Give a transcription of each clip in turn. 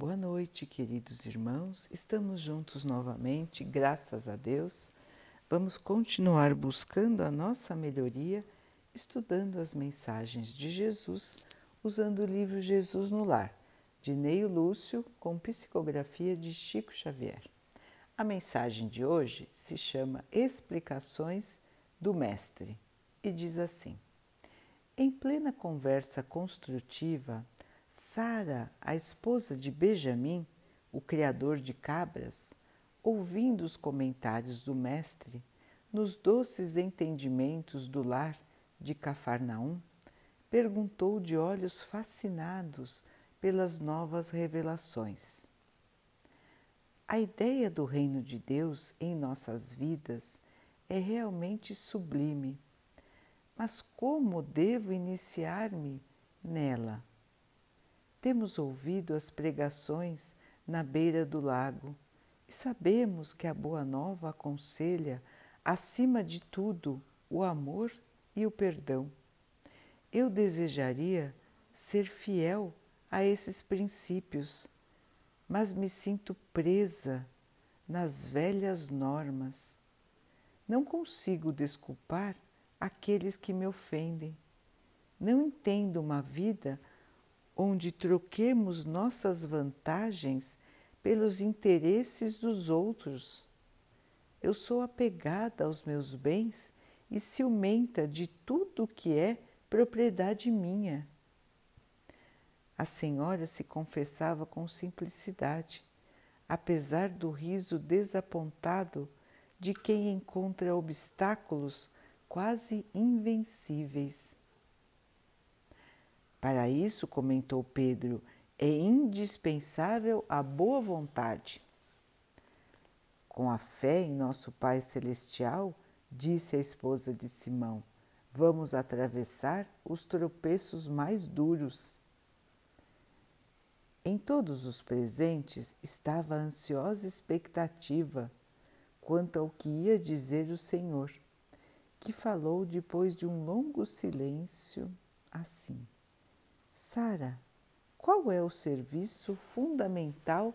Boa noite, queridos irmãos. Estamos juntos novamente, graças a Deus. Vamos continuar buscando a nossa melhoria, estudando as mensagens de Jesus, usando o livro Jesus no Lar, de Neio Lúcio, com psicografia de Chico Xavier. A mensagem de hoje se chama Explicações do Mestre e diz assim: Em plena conversa construtiva, Sara, a esposa de Benjamim, o criador de cabras, ouvindo os comentários do Mestre nos doces entendimentos do lar de Cafarnaum, perguntou de olhos fascinados pelas novas revelações. A ideia do reino de Deus em nossas vidas é realmente sublime, mas como devo iniciar-me nela? Temos ouvido as pregações na beira do lago e sabemos que a Boa Nova aconselha, acima de tudo, o amor e o perdão. Eu desejaria ser fiel a esses princípios, mas me sinto presa nas velhas normas. Não consigo desculpar aqueles que me ofendem. Não entendo uma vida onde troquemos nossas vantagens pelos interesses dos outros. Eu sou apegada aos meus bens e ciumenta de tudo que é propriedade minha. A senhora se confessava com simplicidade, apesar do riso desapontado de quem encontra obstáculos quase invencíveis. Para isso, comentou Pedro, é indispensável a boa vontade. Com a fé em nosso Pai Celestial, disse a esposa de Simão, vamos atravessar os tropeços mais duros. Em todos os presentes estava a ansiosa expectativa quanto ao que ia dizer o Senhor, que falou depois de um longo silêncio assim. Sara, qual é o serviço fundamental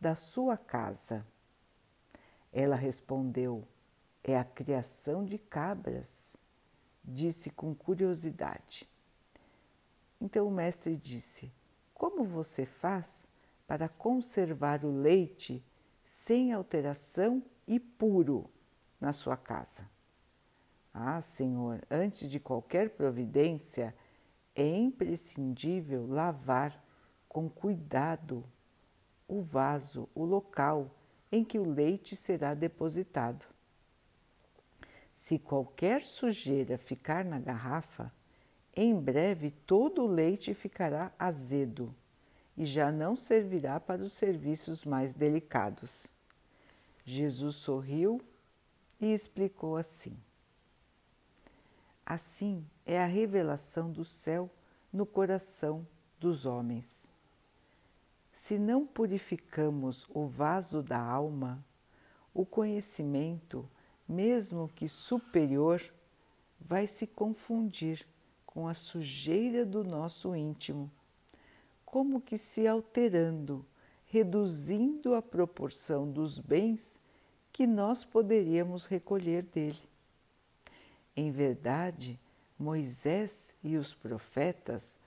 da sua casa? Ela respondeu: É a criação de cabras, disse com curiosidade. Então o mestre disse: Como você faz para conservar o leite sem alteração e puro na sua casa? Ah, Senhor, antes de qualquer providência, é imprescindível lavar com cuidado o vaso, o local em que o leite será depositado. Se qualquer sujeira ficar na garrafa, em breve todo o leite ficará azedo e já não servirá para os serviços mais delicados. Jesus sorriu e explicou assim: Assim é a revelação do céu no coração dos homens. Se não purificamos o vaso da alma, o conhecimento, mesmo que superior, vai se confundir com a sujeira do nosso íntimo, como que se alterando, reduzindo a proporção dos bens que nós poderíamos recolher dele. Em verdade, Moisés e os profetas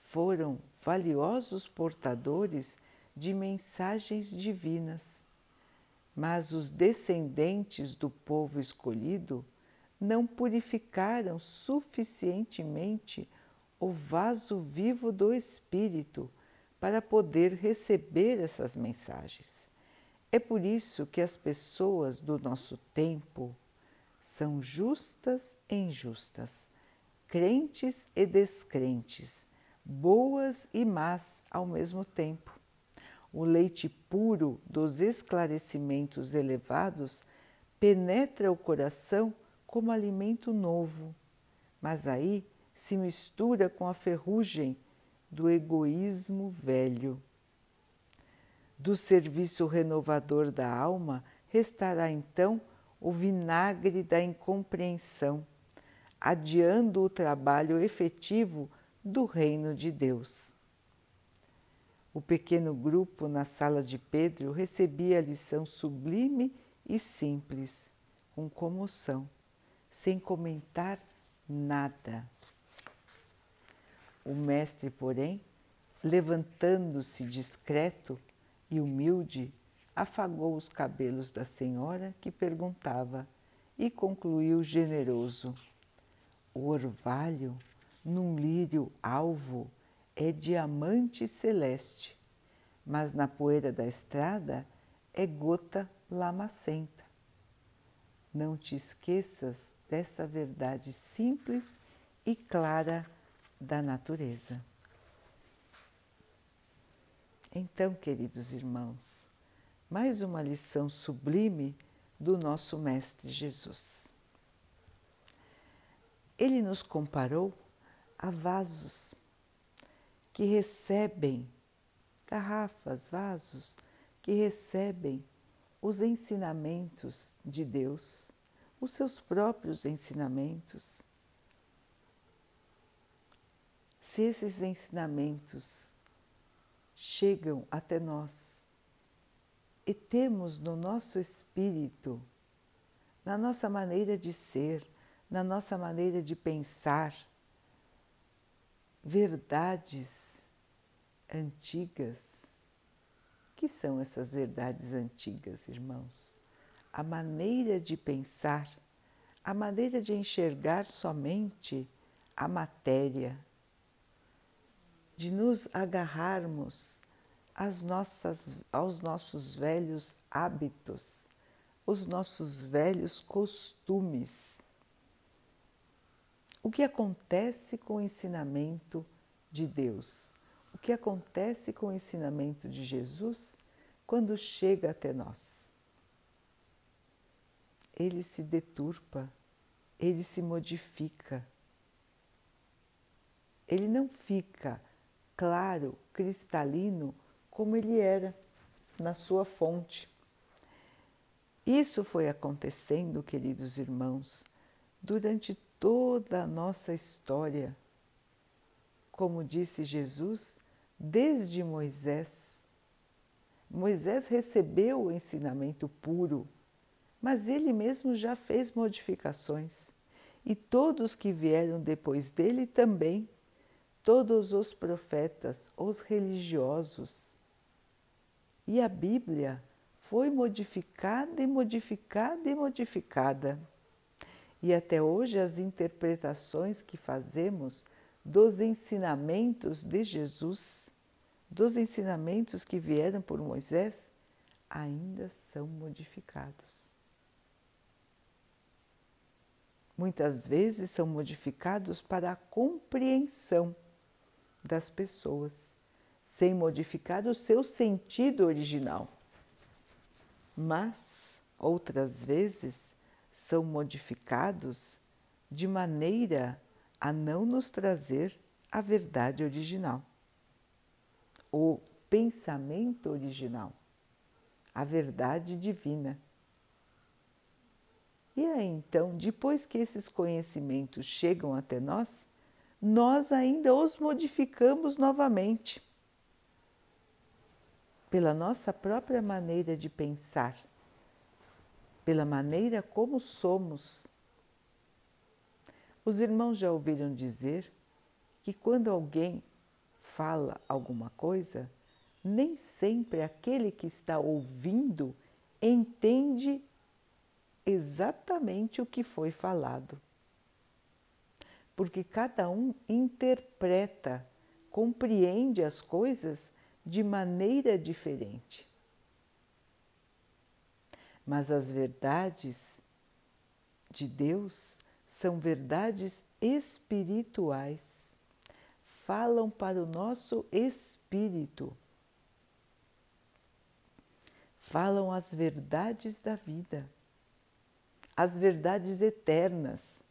foram valiosos portadores de mensagens divinas, mas os descendentes do povo escolhido não purificaram suficientemente o vaso vivo do Espírito para poder receber essas mensagens. É por isso que as pessoas do nosso tempo são justas e injustas, crentes e descrentes, boas e más ao mesmo tempo. O leite puro dos esclarecimentos elevados penetra o coração como alimento novo, mas aí se mistura com a ferrugem do egoísmo velho. Do serviço renovador da alma restará então o vinagre da incompreensão, adiando o trabalho efetivo do reino de Deus. O pequeno grupo na sala de Pedro recebia a lição sublime e simples, com comoção, sem comentar nada. O mestre, porém, levantando-se discreto e humilde, afagou os cabelos da senhora que perguntava e concluiu generoso: O orvalho, num lírio alvo, é diamante celeste, mas na poeira da estrada é gota lamacenta. Não te esqueças dessa verdade simples e clara da natureza. Então, queridos irmãos, mais uma lição sublime do nosso Mestre Jesus. Ele nos comparou a vasos que recebem, garrafas, vasos, que recebem os ensinamentos de Deus, os seus próprios ensinamentos. Se esses ensinamentos chegam até nós e temos no nosso espírito, na nossa maneira de ser, na nossa maneira de pensar, verdades antigas. Que são essas verdades antigas, irmãos? A maneira de pensar, a maneira de enxergar somente a matéria, de nos agarrarmos às nossas, aos nossos velhos hábitos, os nossos velhos costumes o que acontece com o ensinamento de Deus? O que acontece com o ensinamento de Jesus quando chega até nós? Ele se deturpa, ele se modifica. Ele não fica claro, cristalino, como ele era na sua fonte. Isso foi acontecendo, queridos irmãos, durante toda a nossa história. Como disse Jesus, desde Moisés. Moisés recebeu o ensinamento puro, mas ele mesmo já fez modificações. E todos que vieram depois dele também, todos os profetas, os religiosos. E a Bíblia foi modificada e modificada e modificada. E até hoje as interpretações que fazemos dos ensinamentos de Jesus, dos ensinamentos que vieram por Moisés, ainda são modificados. Muitas vezes são modificados para a compreensão das pessoas, sem modificar o seu sentido original. Mas, outras vezes, são modificados de maneira a não nos trazer a verdade original, o pensamento original, a verdade divina. E aí então, depois que esses conhecimentos chegam até nós, nós ainda os modificamos novamente pela nossa própria maneira de pensar pela maneira como somos. Os irmãos já ouviram dizer que quando alguém fala alguma coisa, nem sempre aquele que está ouvindo entende exatamente o que foi falado. Porque cada um interpreta, compreende as coisas de maneira diferente mas as verdades de Deus são verdades espirituais, falam para o nosso espírito, falam as verdades da vida, as verdades eternas,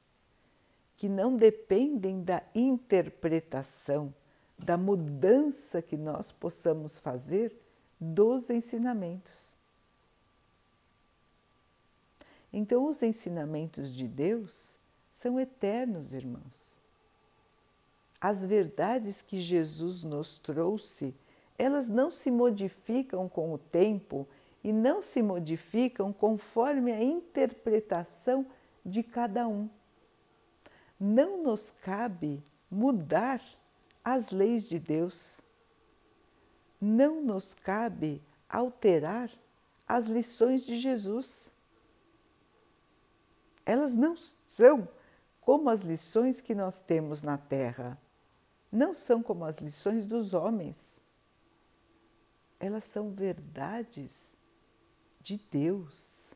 que não dependem da interpretação, da mudança que nós possamos fazer dos ensinamentos. Então, os ensinamentos de Deus são eternos, irmãos. As verdades que Jesus nos trouxe elas não se modificam com o tempo e não se modificam conforme a interpretação de cada um. Não nos cabe mudar as leis de Deus. Não nos cabe alterar as lições de Jesus. Elas não são como as lições que nós temos na Terra, não são como as lições dos homens. Elas são verdades de Deus,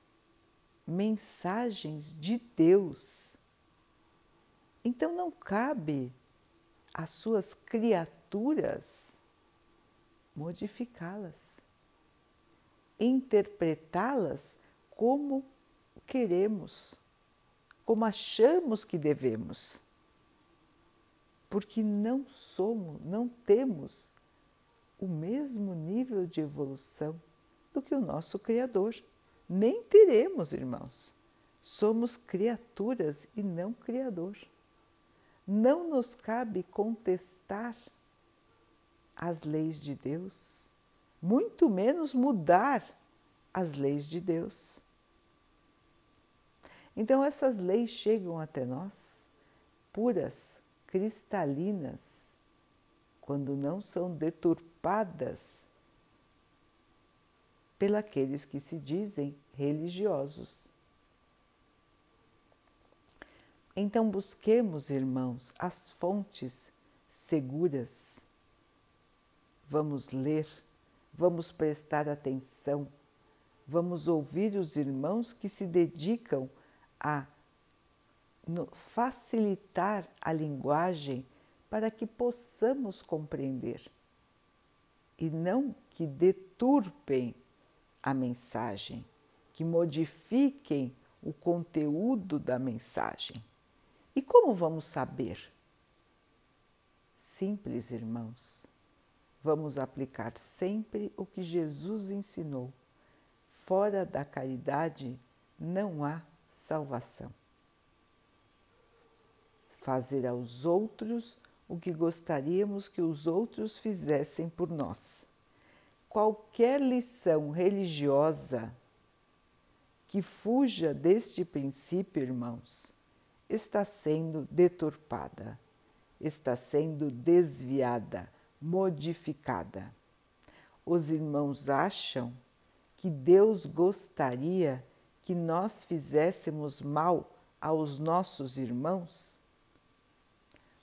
mensagens de Deus. Então não cabe às suas criaturas modificá-las, interpretá-las como queremos, como achamos que devemos. Porque não somos, não temos o mesmo nível de evolução do que o nosso Criador. Nem teremos, irmãos. Somos criaturas e não Criador. Não nos cabe contestar as leis de Deus, muito menos mudar as leis de Deus. Então, essas leis chegam até nós puras, cristalinas, quando não são deturpadas pelaqueles que se dizem religiosos. Então, busquemos, irmãos, as fontes seguras. Vamos ler, vamos prestar atenção, vamos ouvir os irmãos que se dedicam a facilitar a linguagem para que possamos compreender e não que deturpem a mensagem, que modifiquem o conteúdo da mensagem. E como vamos saber? Simples, irmãos. Vamos aplicar sempre o que Jesus ensinou. Fora da caridade não há salvação. Fazer aos outros o que gostaríamos que os outros fizessem por nós qualquer lição religiosa que fuja deste princípio, irmãos, está sendo deturpada, está sendo desviada, modificada. Os irmãos acham que Deus gostaria que nós fizéssemos mal aos nossos irmãos?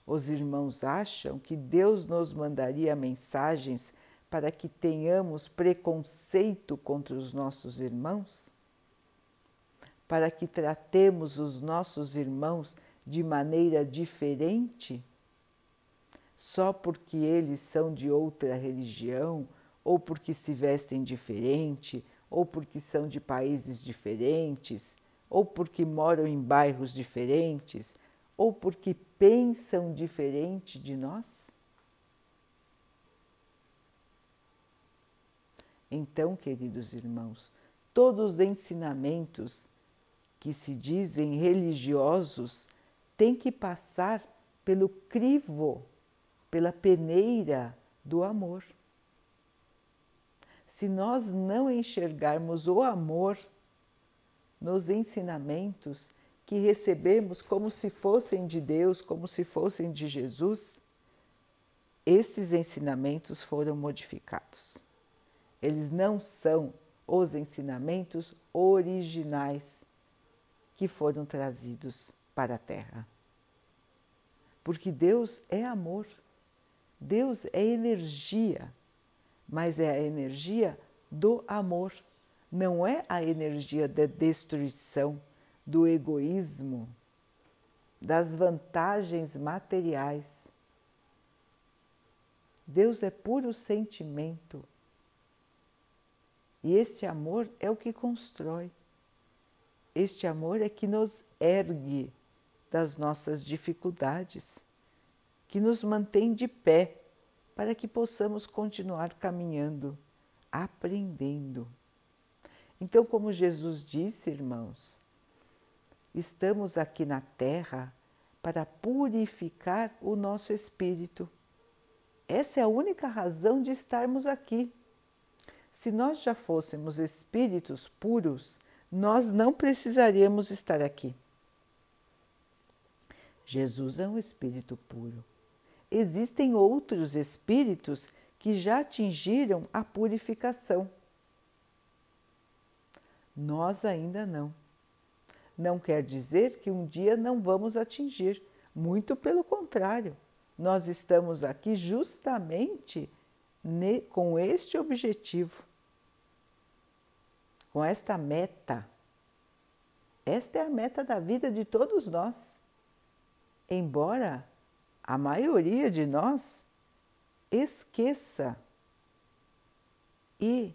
Os irmãos acham que Deus nos mandaria mensagens para que tenhamos preconceito contra os nossos irmãos? Para que tratemos os nossos irmãos de maneira diferente? Só porque eles são de outra religião, ou porque se vestem diferente, ou porque são de países diferentes, ou porque moram em bairros diferentes, ou porque pensam diferente de nós? Então, queridos irmãos, todos os ensinamentos que se dizem religiosos têm que passar pelo crivo, pela peneira do amor. Se nós não enxergarmos o amor nos ensinamentos que recebemos como se fossem de Deus, como se fossem de Jesus, esses ensinamentos foram modificados. Eles não são os ensinamentos originais que foram trazidos para a Terra. Porque Deus é amor, Deus é energia, mas é a energia do amor, não é a energia da destruição, do egoísmo, das vantagens materiais. Deus é puro sentimento, e este amor é o que constrói. Este amor é que nos ergue das nossas dificuldades, que nos mantém de pé para que possamos continuar caminhando, aprendendo. Então, como Jesus disse, irmãos, estamos aqui na Terra para purificar o nosso espírito. Essa é a única razão de estarmos aqui. Se nós já fôssemos espíritos puros, nós não precisaríamos estar aqui. Jesus é um espírito puro. Existem outros espíritos que já atingiram a purificação. Nós ainda não. Não quer dizer que um dia não vamos atingir, muito pelo contrário. Nós estamos aqui justamente com este objetivo, com esta meta. Esta é a meta da vida de todos nós. Embora a maioria de nós esqueça e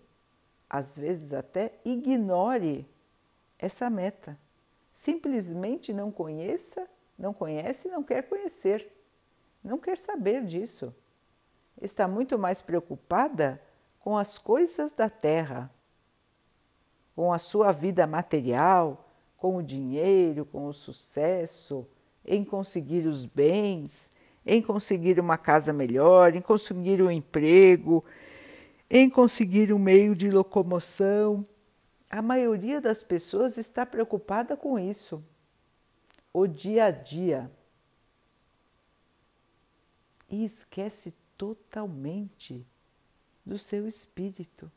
às vezes até ignore essa meta. Simplesmente não conheça, não conhece, não quer conhecer, não quer saber disso. Está muito mais preocupada com as coisas da terra, com a sua vida material, com o dinheiro, com o sucesso, em conseguir os bens, em conseguir uma casa melhor, em conseguir um emprego, em conseguir um meio de locomoção. A maioria das pessoas está preocupada com isso, o dia a dia. E esquece totalmente do seu espírito.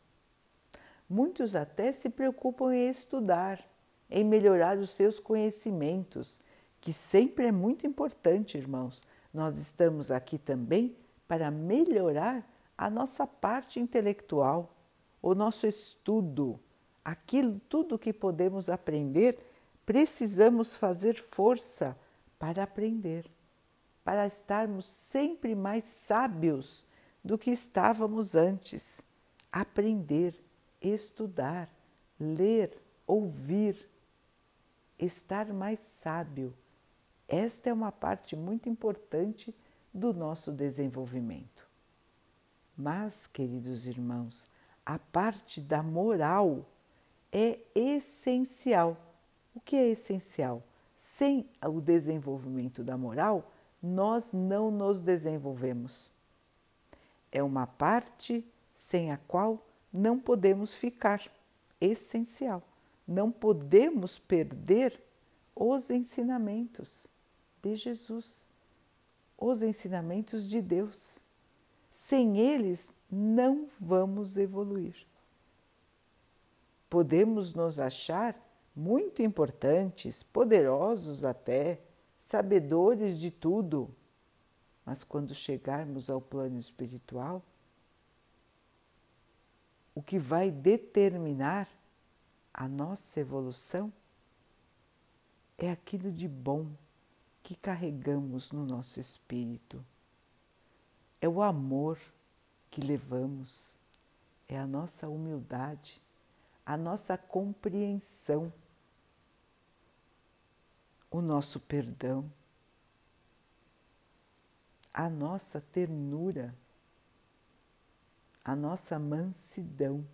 Muitos até se preocupam em estudar, em melhorar os seus conhecimentos, que sempre é muito importante, irmãos, nós estamos aqui também para melhorar a nossa parte intelectual, o nosso estudo, aquilo tudo que podemos aprender, precisamos fazer força para aprender, para estarmos sempre mais sábios do que estávamos antes. Aprender, estudar, ler, ouvir, estar mais sábio esta é uma parte muito importante do nosso desenvolvimento. Mas, queridos irmãos, a parte da moral é essencial. O que é essencial? Sem o desenvolvimento da moral, nós não nos desenvolvemos. É uma parte sem a qual não podemos ficar. Essencial. Não podemos perder os ensinamentos de Jesus, os ensinamentos de Deus. Sem eles, não vamos evoluir. Podemos nos achar muito importantes, poderosos até, sabedores de tudo, mas quando chegarmos ao plano espiritual, o que vai determinar a nossa evolução é aquilo de bom que carregamos no nosso espírito. É o amor que levamos, é a nossa humildade, a nossa compreensão, o nosso perdão, a nossa ternura, a nossa mansidão.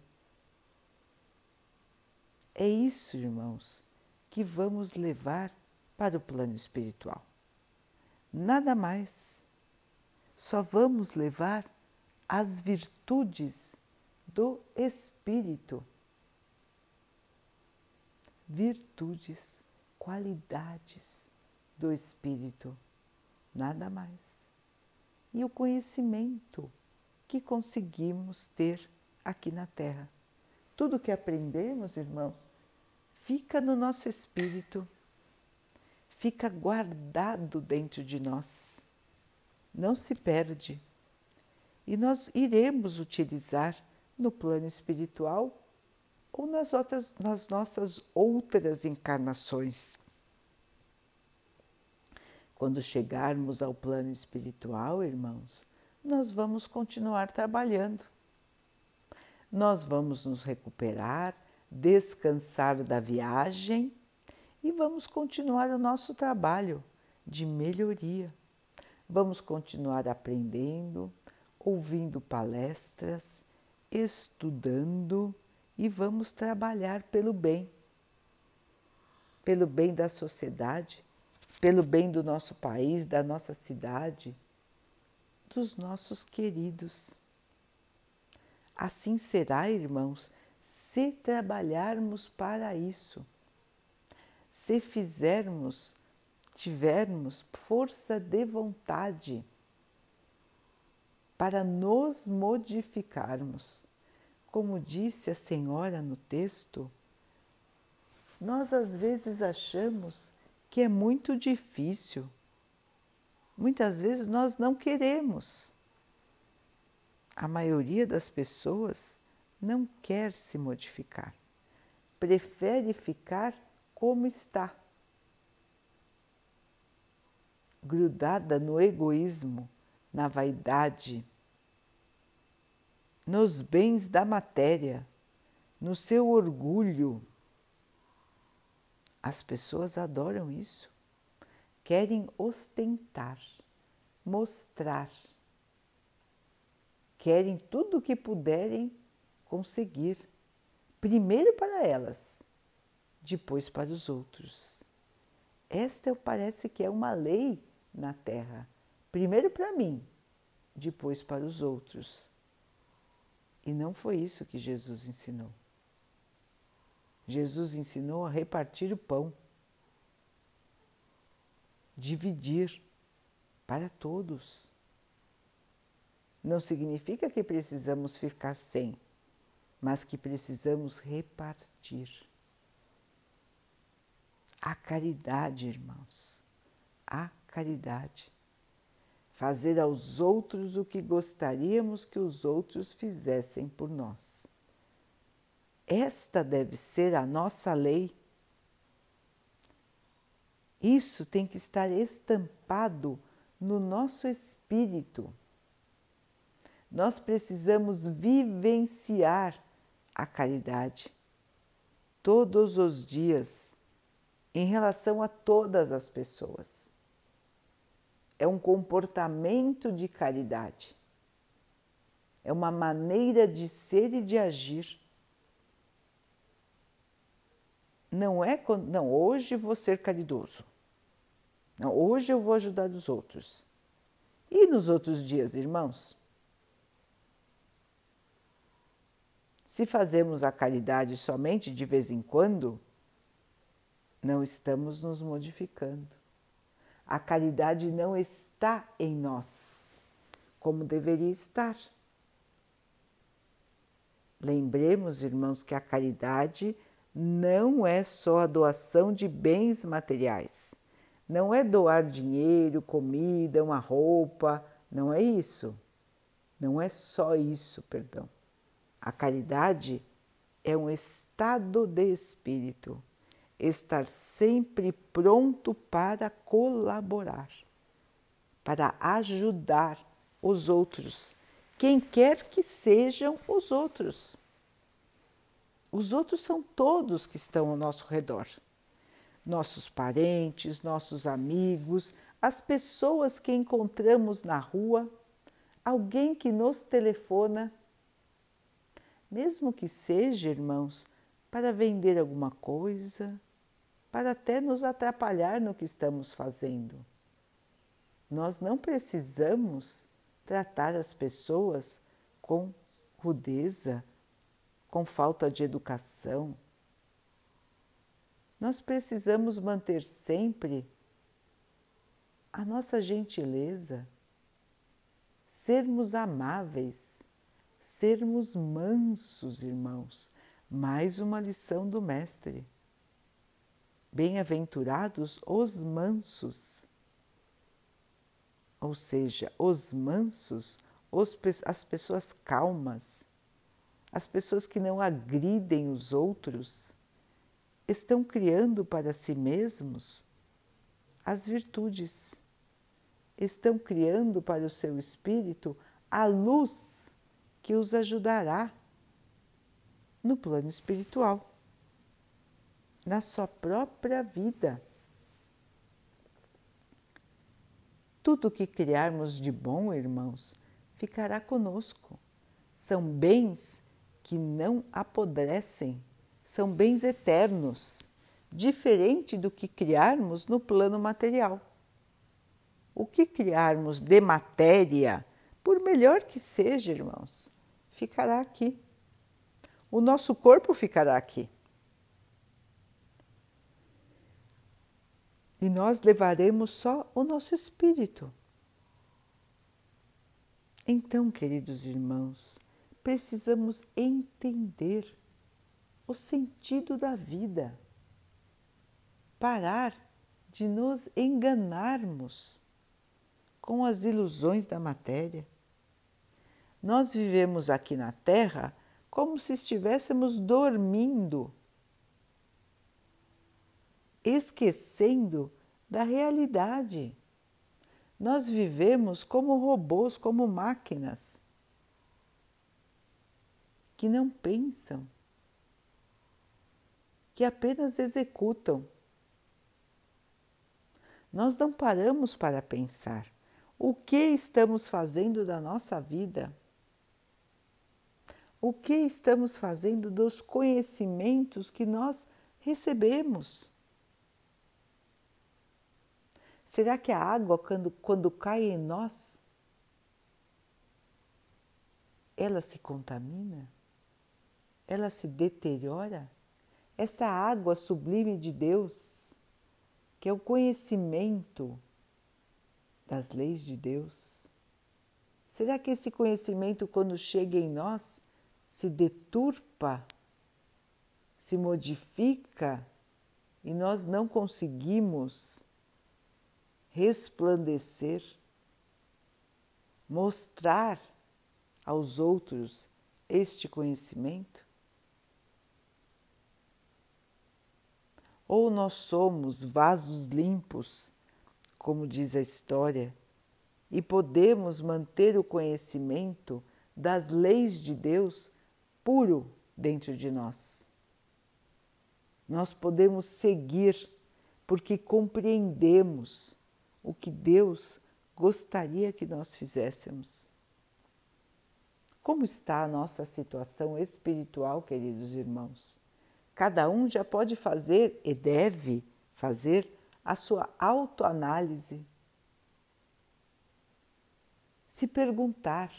É isso, irmãos, que vamos levar para o plano espiritual. Nada mais. Só vamos levar as virtudes do espírito. Virtudes, qualidades do espírito, nada mais. E o conhecimento que conseguimos ter aqui na Terra. Tudo que aprendemos, irmãos, fica no nosso espírito fica guardado dentro de nós, não se perde. E nós iremos utilizar no plano espiritual ou nas, outras, nas nossas outras encarnações. Quando chegarmos ao plano espiritual, irmãos, nós vamos continuar trabalhando. Nós vamos nos recuperar, descansar da viagem e vamos continuar o nosso trabalho de melhoria. Vamos continuar aprendendo, ouvindo palestras, estudando e vamos trabalhar pelo bem, pelo bem da sociedade, pelo bem do nosso país, da nossa cidade, dos nossos queridos. Assim será, irmãos, se trabalharmos para isso, se fizermos, tivermos força de vontade para nos modificarmos. Como disse a senhora no texto, nós às vezes achamos que é muito difícil. Muitas vezes nós não queremos. A maioria das pessoas não quer se modificar, prefere ficar como está, grudada no egoísmo, na vaidade, nos bens da matéria, no seu orgulho. As pessoas adoram isso, querem ostentar, mostrar, querem tudo o que puderem conseguir, primeiro para elas, depois para os outros. Esta parece que é uma lei na Terra. Primeiro para mim, depois para os outros. E não foi isso que Jesus ensinou. Jesus ensinou a repartir o pão, dividir para todos. Não significa que precisamos ficar sem, mas que precisamos repartir. A caridade, irmãos, a caridade. Fazer aos outros o que gostaríamos que os outros fizessem por nós. Esta deve ser a nossa lei. Isso tem que estar estampado no nosso espírito. Nós precisamos vivenciar a caridade todos os dias em relação a todas as pessoas. É um comportamento de caridade, é uma maneira de ser e de agir. Não é quando, não, hoje vou ser caridoso. Não, hoje eu vou ajudar os outros. E nos outros dias, irmãos? Se fazemos a caridade somente de vez em quando, não estamos nos modificando. A caridade não está em nós como deveria estar. Lembremos, irmãos, que a caridade não é só a doação de bens materiais. Não é doar dinheiro, comida, uma roupa, não é isso. Não é só isso, perdão. A caridade é um estado de espírito, estar sempre pronto para colaborar, para ajudar os outros, quem quer que sejam os outros. Os outros são todos que estão ao nosso redor. Nossos parentes, nossos amigos, as pessoas que encontramos na rua, alguém que nos telefona mesmo que seja, irmãos, para vender alguma coisa, para até nos atrapalhar no que estamos fazendo. Nós não precisamos tratar as pessoas com rudeza, com falta de educação. Nós precisamos manter sempre a nossa gentileza, sermos amáveis sermos mansos, irmãos. Mais uma lição do Mestre. Bem-aventurados os mansos. Ou seja, os mansos, os, as pessoas calmas, as pessoas que não agridem os outros, estão criando para si mesmos as virtudes, estão criando para o seu espírito a luz que os ajudará no plano espiritual, na sua própria vida. Tudo que criarmos de bom, irmãos, ficará conosco. São bens que não apodrecem, são bens eternos, diferente do que criarmos no plano material. O que criarmos de matéria por melhor que seja, irmãos, ficará aqui. O nosso corpo ficará aqui. E nós levaremos só o nosso espírito. Então, queridos irmãos, precisamos entender o sentido da vida, parar de nos enganarmos com as ilusões da matéria. Nós vivemos aqui na Terra como se estivéssemos dormindo, esquecendo da realidade. Nós vivemos como robôs, como máquinas que não pensam, que apenas executam. Nós não paramos para pensar o que estamos fazendo da nossa vida, o que estamos fazendo dos conhecimentos que nós recebemos. Será que a água, quando, quando cai em nós, ela se contamina? Ela se deteriora? Essa água sublime de Deus, que é o conhecimento das leis de Deus, será que esse conhecimento, quando chega em nós, se deturpa, se modifica e nós não conseguimos resplandecer, mostrar aos outros este conhecimento? Ou nós somos vasos limpos, como diz a história, e podemos manter o conhecimento das leis de Deus puro dentro de nós. Nós podemos seguir porque compreendemos o que Deus gostaria que nós fizéssemos. Como está a nossa situação espiritual, queridos irmãos? Cada um já pode fazer e deve fazer a sua autoanálise. Se perguntar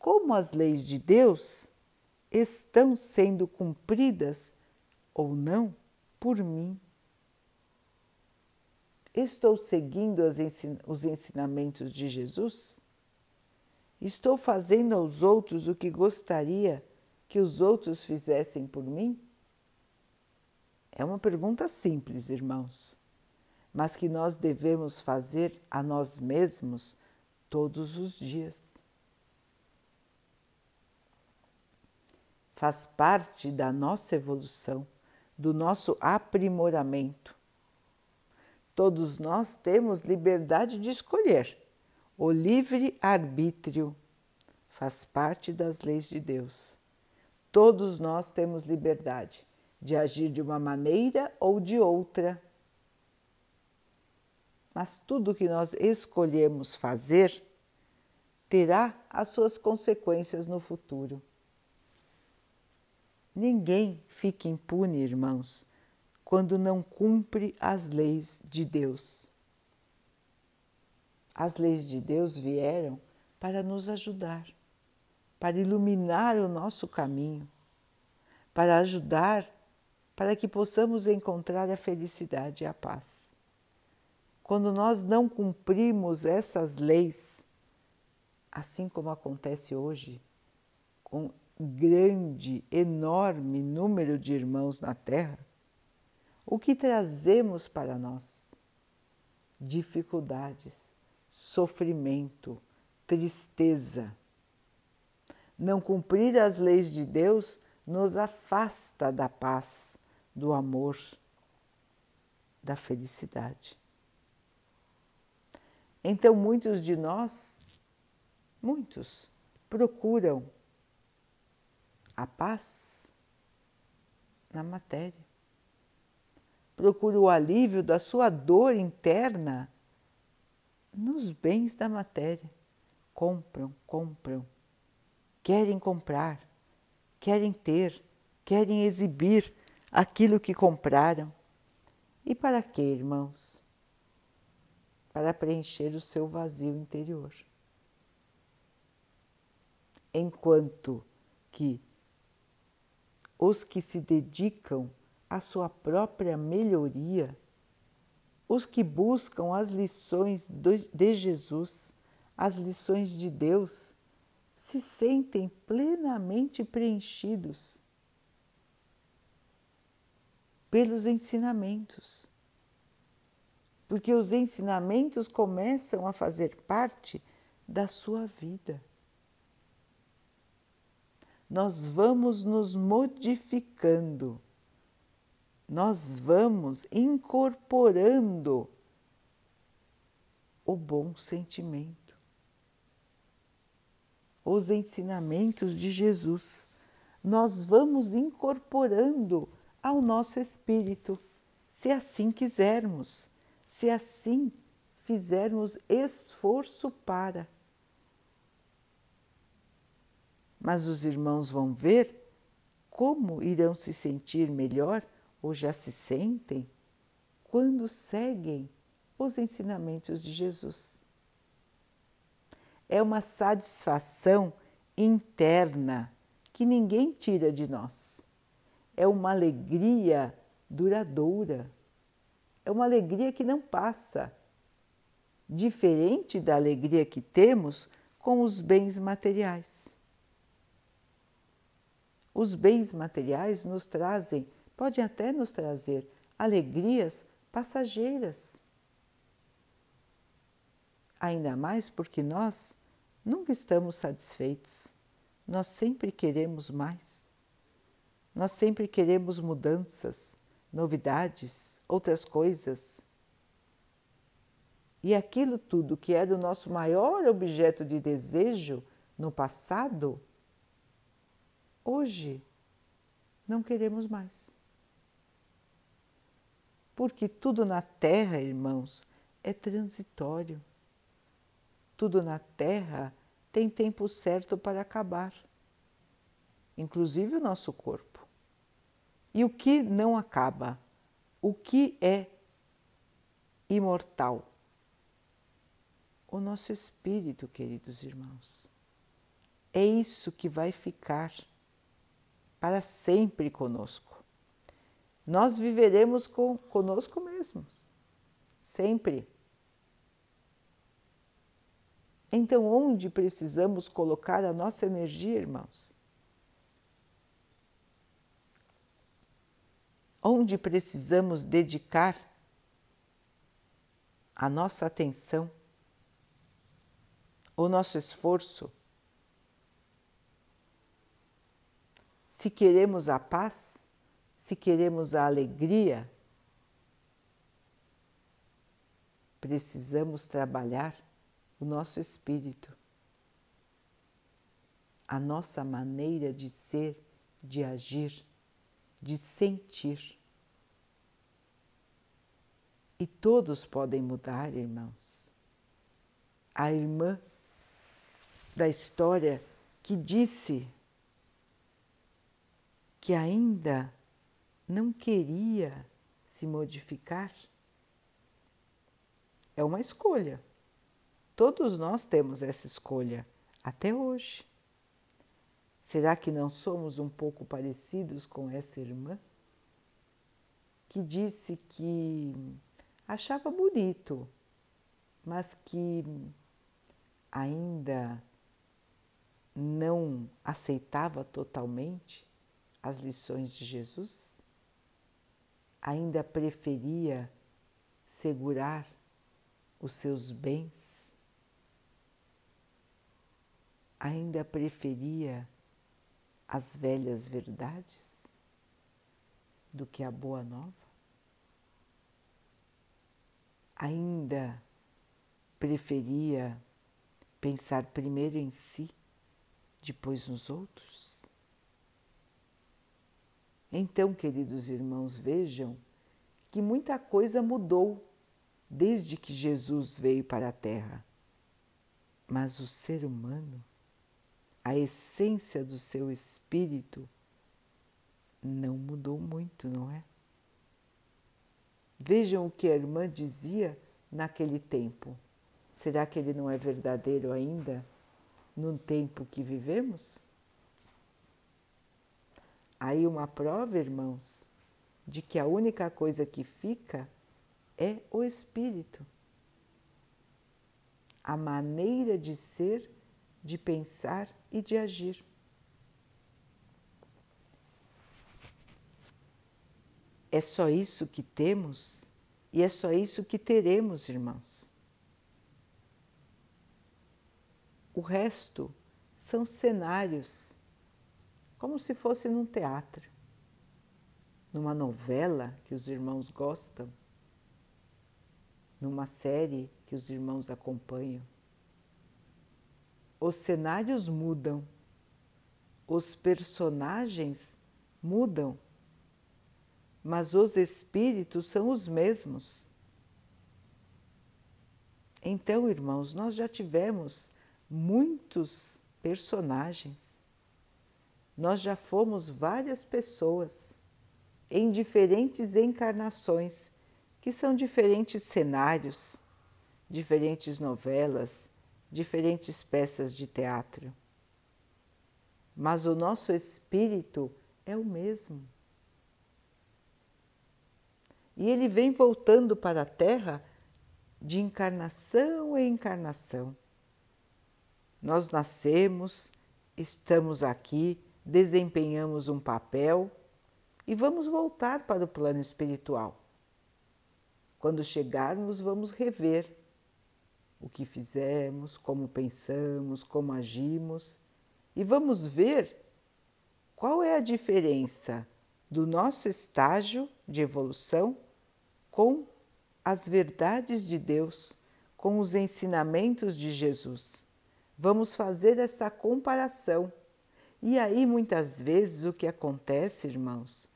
como as leis de Deus estão sendo cumpridas ou não por mim. Estou seguindo os ensinamentos de Jesus? Estou fazendo aos outros o que gostaria que os outros fizessem por mim? É uma pergunta simples, irmãos, mas que nós devemos fazer a nós mesmos todos os dias. Faz parte da nossa evolução, do nosso aprimoramento. Todos nós temos liberdade de escolher. O livre arbítrio faz parte das leis de Deus. Todos nós temos liberdade de agir de uma maneira ou de outra. Mas tudo que nós escolhemos fazer terá as suas consequências no futuro. Ninguém fica impune, irmãos, quando não cumpre as leis de Deus. As leis de Deus vieram para nos ajudar, para iluminar o nosso caminho, para ajudar para que possamos encontrar a felicidade e a paz. Quando nós não cumprimos essas leis, assim como acontece hoje, com grande, enorme número de irmãos na Terra, o que trazemos para nós? Dificuldades, sofrimento, tristeza. Não cumprir as leis de Deus nos afasta da paz, do amor, da felicidade. Então, muitos de nós, muitos, procuram a paz na matéria. Procuram o alívio da sua dor interna nos bens da matéria. Compram, compram, querem comprar, querem ter, querem exibir aquilo que compraram. E para quê, irmãos? Para preencher o seu vazio interior. enquanto que os que se dedicam à sua própria melhoria, os que buscam as lições de Jesus, as lições de Deus, se sentem plenamente preenchidos pelos ensinamentos. Porque os ensinamentos começam a fazer parte da sua vida. Nós vamos nos modificando, nós vamos incorporando o bom sentimento os ensinamentos de Jesus. Nós vamos incorporando ao nosso espírito, se assim quisermos, se assim fizermos esforço para. Mas os irmãos vão ver como irão se sentir melhor ou já se sentem quando seguem os ensinamentos de Jesus é uma satisfação interna que ninguém tira de nós. É uma alegria duradoura. É uma alegria que não passa. Diferente da alegria que temos com os bens materiais. Os bens materiais nos trazem, podem até nos trazer alegrias passageiras. Ainda mais porque nós Nunca estamos satisfeitos. Nós sempre queremos mais. Nós sempre queremos mudanças, novidades, outras coisas. E aquilo tudo que era o nosso maior objeto de desejo no passado, hoje não queremos mais. Porque tudo na terra, irmãos, é transitório. Tudo na Terra tem tempo certo para acabar, inclusive o nosso corpo. E o que não acaba? O que é imortal? O nosso espírito, queridos irmãos. É isso que vai ficar para sempre conosco. Nós viveremos com, conosco mesmos, sempre. Então, onde precisamos colocar a nossa energia, irmãos? Onde precisamos dedicar a nossa atenção, o nosso esforço? Se queremos a paz, se queremos a alegria, precisamos trabalhar o nosso espírito, a nossa maneira de ser, de agir, de sentir. E todos podem mudar, irmãos. A irmã da história que disse que ainda não queria se modificar, é uma escolha. Todos nós temos essa escolha até hoje. Será que não somos um pouco parecidos com essa irmã? Que disse que achava bonito, mas que ainda não aceitava totalmente as lições de Jesus? Ainda preferia segurar os seus bens ainda preferia as velhas verdades do que a boa nova? Ainda preferia pensar primeiro em si, depois nos outros? Então, queridos irmãos, vejam que muita coisa mudou desde que Jesus veio para a Terra. Mas o ser humano a essência do seu espírito não mudou muito, não é? Vejam o que a irmã dizia naquele tempo. Será que ele não é verdadeiro ainda no tempo que vivemos? Aí uma prova, irmãos, de que a única coisa que fica é o espírito. A maneira de ser, de pensar e de agir. É só isso que temos e é só isso que teremos, irmãos. O resto são cenários, como se fosse num teatro, numa novela que os irmãos gostam, numa série que os irmãos acompanham. Os cenários mudam, os personagens mudam. Mas os espíritos são os mesmos. Então, irmãos, nós já tivemos muitos personagens, nós já fomos várias pessoas em diferentes encarnações, que são diferentes cenários, diferentes novelas, diferentes peças de teatro. Mas o nosso espírito é o mesmo. E ele vem voltando para a Terra de encarnação em encarnação. Nós nascemos, estamos aqui, desempenhamos um papel e vamos voltar para o plano espiritual. Quando chegarmos, vamos rever o que fizemos, como pensamos, como agimos e vamos ver qual é a diferença do nosso estágio de evolução com as verdades de Deus, com os ensinamentos de Jesus. Vamos fazer essa comparação. E aí, muitas vezes, o que acontece, irmãos,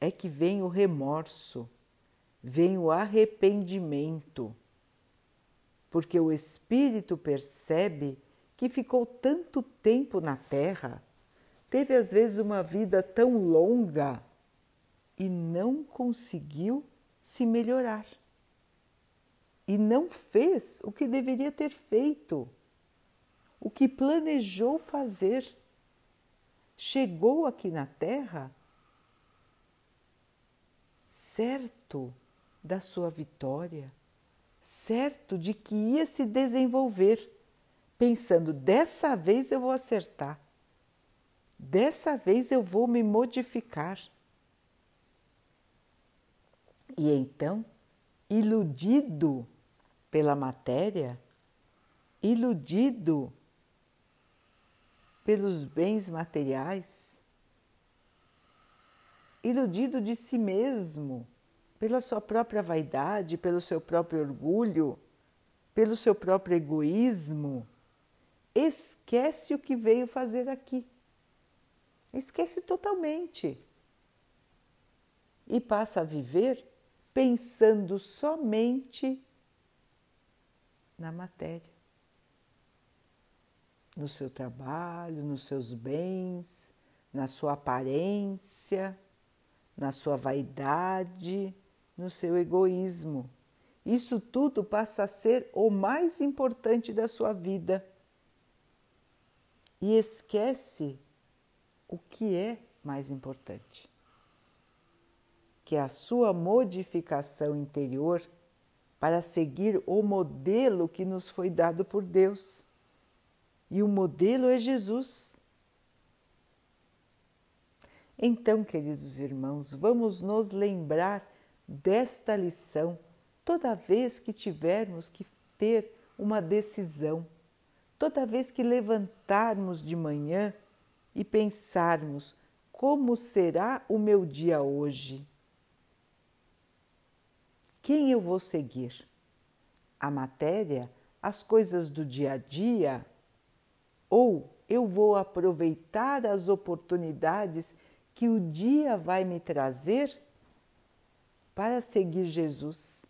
é que vem o remorso, vem o arrependimento, porque o espírito percebe que ficou tanto tempo na Terra, teve às vezes uma vida tão longa e não conseguiu se melhorar. E não fez o que deveria ter feito, o que planejou fazer. Chegou aqui na Terra certo da sua vitória, certo de que ia se desenvolver, pensando: dessa vez eu vou acertar, dessa vez eu vou me modificar. E então, iludido pela matéria, iludido pelos bens materiais, iludido de si mesmo, pela sua própria vaidade, pelo seu próprio orgulho, pelo seu próprio egoísmo, esquece o que veio fazer aqui. Esquece totalmente. E passa a viver pensando somente na matéria, no seu trabalho, nos seus bens, na sua aparência, na sua vaidade, no seu egoísmo. Isso tudo passa a ser o mais importante da sua vida. E esquece o que é mais importante que é a sua modificação interior para seguir o modelo que nos foi dado por Deus. E o modelo é Jesus. Então, queridos irmãos, vamos nos lembrar desta lição toda vez que tivermos que ter uma decisão, toda vez que levantarmos de manhã e pensarmos como será o meu dia hoje quem eu vou seguir? A matéria, as coisas do dia a dia? Ou eu vou aproveitar as oportunidades que o dia vai me trazer para seguir Jesus?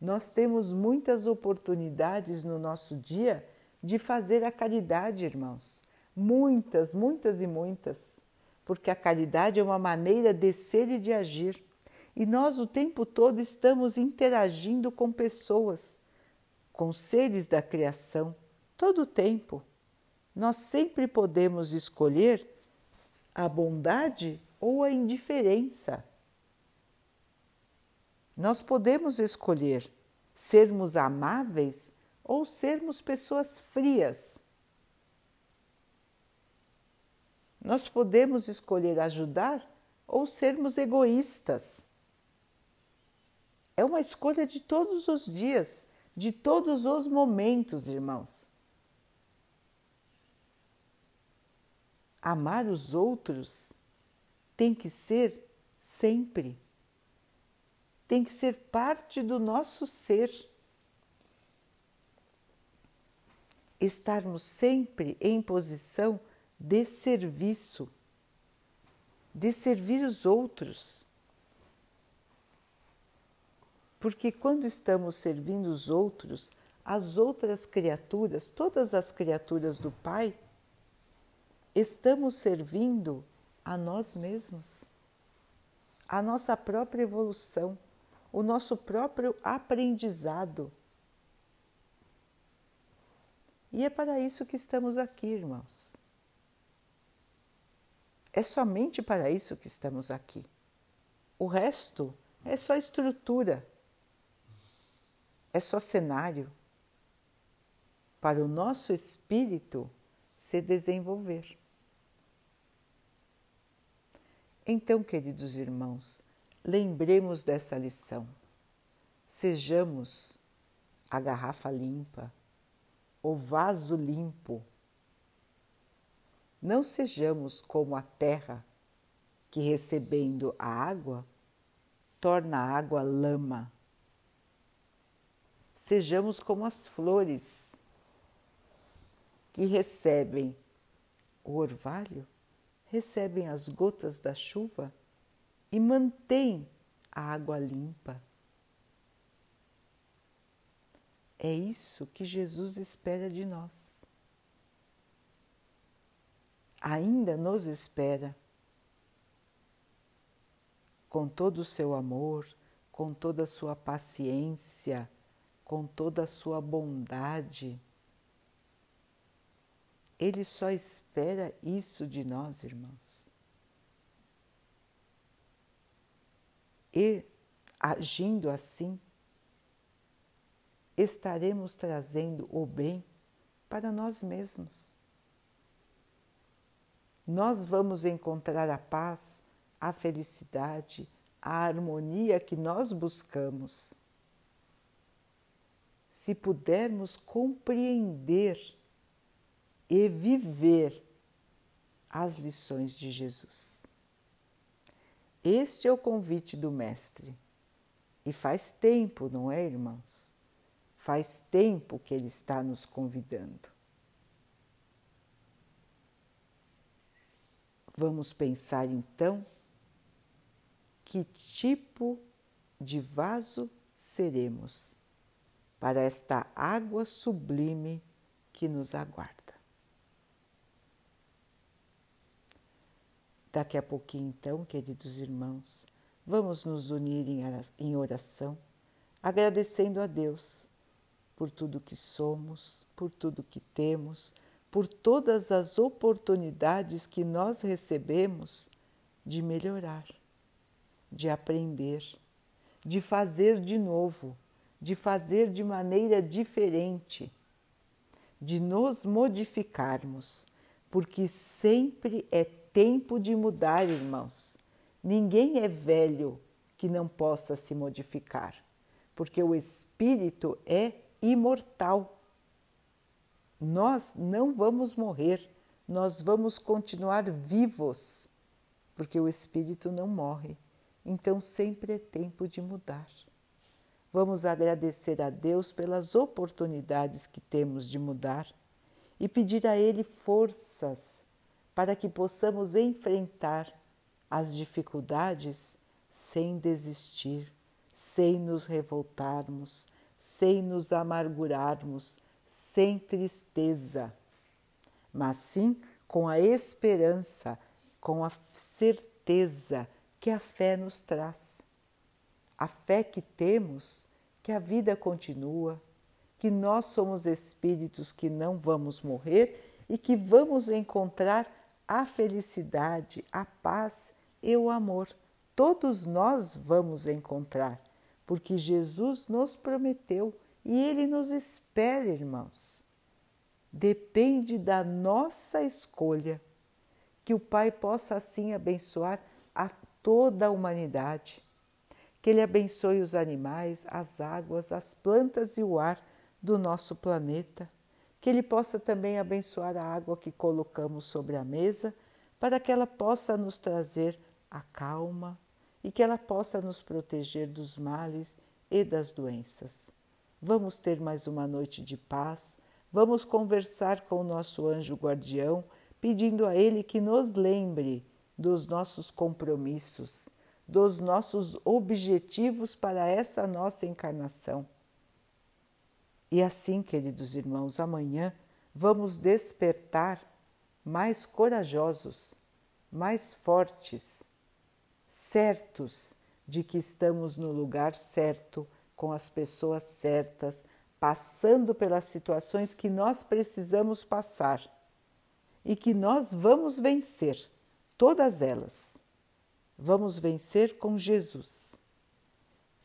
Nós temos muitas oportunidades no nosso dia de fazer a caridade, irmãos. Muitas, muitas e muitas. Porque a caridade é uma maneira de ser e de agir. E nós o tempo todo estamos interagindo com pessoas, com seres da criação, todo o tempo. Nós sempre podemos escolher a bondade ou a indiferença. Nós podemos escolher sermos amáveis ou sermos pessoas frias. Nós podemos escolher ajudar ou sermos egoístas. É uma escolha de todos os dias, de todos os momentos, irmãos. Amar os outros tem que ser sempre, tem que ser parte do nosso ser. Estarmos sempre em posição de serviço, de servir os outros. Porque quando estamos servindo os outros, as outras criaturas, todas as criaturas do Pai, estamos servindo a nós mesmos, a nossa própria evolução, o nosso próprio aprendizado. E é para isso que estamos aqui, irmãos. É somente para isso que estamos aqui. O resto é só estrutura, é só cenário para o nosso espírito se desenvolver. Então, queridos irmãos, lembremos dessa lição. Sejamos a garrafa limpa, o vaso limpo. Não sejamos como a terra que, recebendo a água, torna a água lama. Sejamos como as flores que recebem o orvalho recebem as gotas da chuva e mantêm a água limpa. É isso que Jesus espera de nós. Ainda nos espera com todo o seu amor, com toda a sua paciência, com toda a sua bondade ele só espera isso de nós, irmãos. E agindo assim, estaremos trazendo o bem para nós mesmos. Nós vamos encontrar a paz, a felicidade, a harmonia que nós buscamos. Se pudermos compreender e viver as lições de Jesus. Este é o convite do Mestre. E faz tempo, não é, irmãos? Faz tempo que ele está nos convidando. Vamos pensar então que tipo de vaso seremos para esta água sublime que nos aguarda. Daqui a pouquinho, então, queridos irmãos, vamos nos unir em oração, agradecendo a Deus por tudo que somos, por tudo que temos, por todas as oportunidades que nós recebemos de melhorar, de aprender, de fazer de novo, de fazer de maneira diferente, de nos modificarmos, porque sempre é tempo de mudar, irmãos. Ninguém é velho que não possa se modificar, porque o espírito é imortal. Nós não vamos morrer, nós vamos continuar vivos, porque o espírito não morre. Então sempre é tempo de mudar. Vamos agradecer a Deus pelas oportunidades que temos de mudar e pedir a Ele forças para que possamos enfrentar as dificuldades sem desistir, sem nos revoltarmos, sem nos amargurarmos, sem tristeza, mas sim com a esperança, com a certeza que a fé nos traz. A fé que temos que a vida continua, que nós somos espíritos que não vamos morrer e que vamos encontrar a felicidade, a paz e o amor. Todos nós vamos encontrar, porque Jesus nos prometeu e ele nos espera, irmãos. Depende da nossa escolha que o Pai possa assim abençoar a toda a humanidade. Que Ele abençoe os animais, as águas, as plantas e o ar do nosso planeta. Que Ele possa também abençoar a água que colocamos sobre a mesa, para que ela possa nos trazer a calma e que ela possa nos proteger dos males e das doenças. Vamos ter mais uma noite de paz, vamos conversar com o nosso anjo guardião, pedindo a ele que nos lembre dos nossos compromissos, dos nossos objetivos para essa nossa encarnação. E assim, queridos irmãos, amanhã vamos despertar mais corajosos, mais fortes, certos de que estamos no lugar certo, com as pessoas certas, passando pelas situações que nós precisamos passar e que nós vamos vencer todas elas. Vamos vencer com Jesus.